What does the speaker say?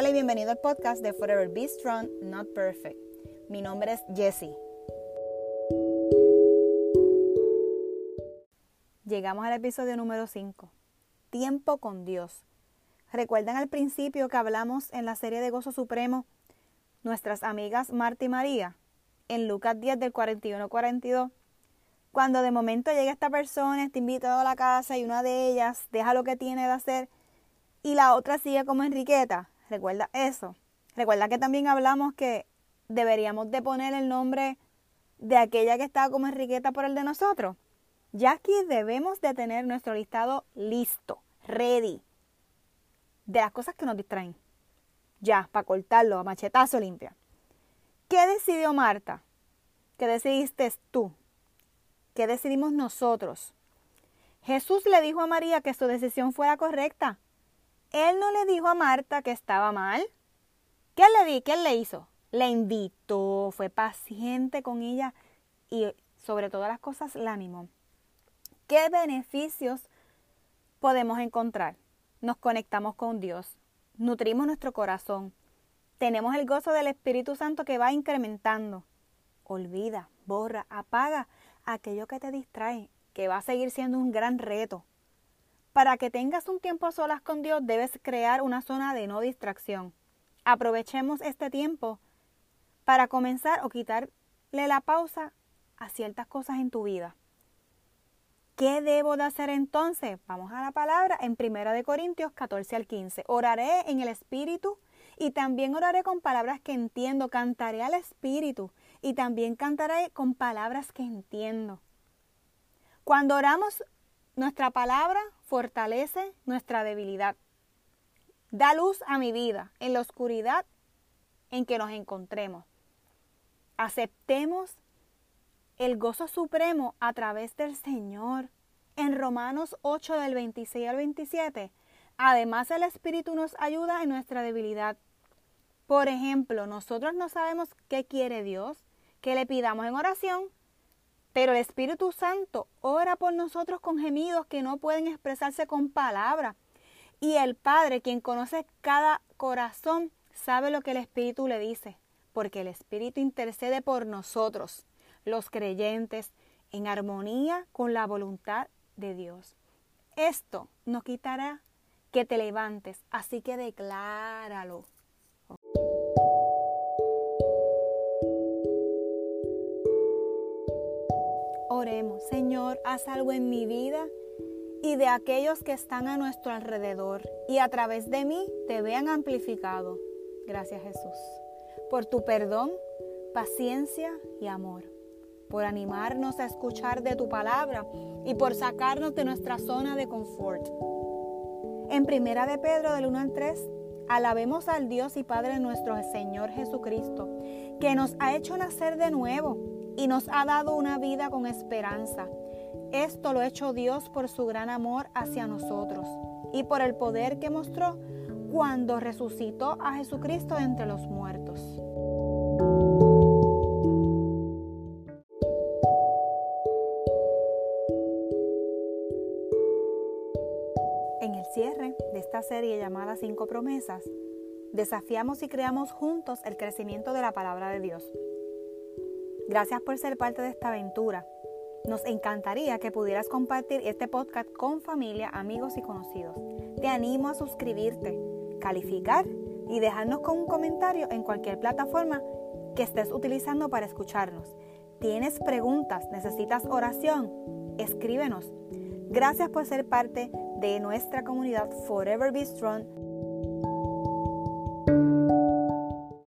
Hola y bienvenido al podcast de Forever Be Strong, Not Perfect. Mi nombre es Jessie. Llegamos al episodio número 5. Tiempo con Dios. ¿Recuerdan al principio que hablamos en la serie de Gozo Supremo nuestras amigas Marta y María? En Lucas 10 del 41-42. Cuando de momento llega esta persona, está invitada a la casa y una de ellas deja lo que tiene de hacer y la otra sigue como Enriqueta. Recuerda eso. Recuerda que también hablamos que deberíamos de poner el nombre de aquella que estaba como Enriqueta por el de nosotros. Ya aquí debemos de tener nuestro listado listo, ready, de las cosas que nos distraen. Ya, para cortarlo a machetazo limpia. ¿Qué decidió Marta? ¿Qué decidiste tú? ¿Qué decidimos nosotros? Jesús le dijo a María que su decisión fuera correcta. Él no le dijo a Marta que estaba mal. ¿Qué le di? ¿Qué le hizo? Le invitó, fue paciente con ella y sobre todas las cosas la animó. ¿Qué beneficios podemos encontrar? Nos conectamos con Dios, nutrimos nuestro corazón, tenemos el gozo del Espíritu Santo que va incrementando. Olvida, borra, apaga aquello que te distrae, que va a seguir siendo un gran reto. Para que tengas un tiempo a solas con Dios debes crear una zona de no distracción. Aprovechemos este tiempo para comenzar o quitarle la pausa a ciertas cosas en tu vida. ¿Qué debo de hacer entonces? Vamos a la palabra en 1 de Corintios 14 al 15. Oraré en el Espíritu y también oraré con palabras que entiendo. Cantaré al Espíritu y también cantaré con palabras que entiendo. Cuando oramos, nuestra palabra fortalece nuestra debilidad. Da luz a mi vida en la oscuridad en que nos encontremos. Aceptemos el gozo supremo a través del Señor. En Romanos 8 del 26 al 27, además el Espíritu nos ayuda en nuestra debilidad. Por ejemplo, nosotros no sabemos qué quiere Dios, que le pidamos en oración, pero el Espíritu Santo ora por nosotros con gemidos que no pueden expresarse con palabras. Y el Padre, quien conoce cada corazón, sabe lo que el Espíritu le dice, porque el Espíritu intercede por nosotros, los creyentes, en armonía con la voluntad de Dios. Esto no quitará que te levantes, así que decláralo. Señor, haz algo en mi vida y de aquellos que están a nuestro alrededor y a través de mí te vean amplificado. Gracias Jesús, por tu perdón, paciencia y amor, por animarnos a escuchar de tu palabra y por sacarnos de nuestra zona de confort. En primera de Pedro del 1 al 3, alabemos al Dios y Padre nuestro Señor Jesucristo, que nos ha hecho nacer de nuevo y nos ha dado una vida con esperanza. Esto lo ha hecho Dios por su gran amor hacia nosotros y por el poder que mostró cuando resucitó a Jesucristo entre los muertos. En el cierre de esta serie llamada Cinco Promesas, desafiamos y creamos juntos el crecimiento de la palabra de Dios. Gracias por ser parte de esta aventura. Nos encantaría que pudieras compartir este podcast con familia, amigos y conocidos. Te animo a suscribirte, calificar y dejarnos con un comentario en cualquier plataforma que estés utilizando para escucharnos. ¿Tienes preguntas? ¿Necesitas oración? Escríbenos. Gracias por ser parte de nuestra comunidad Forever Be Strong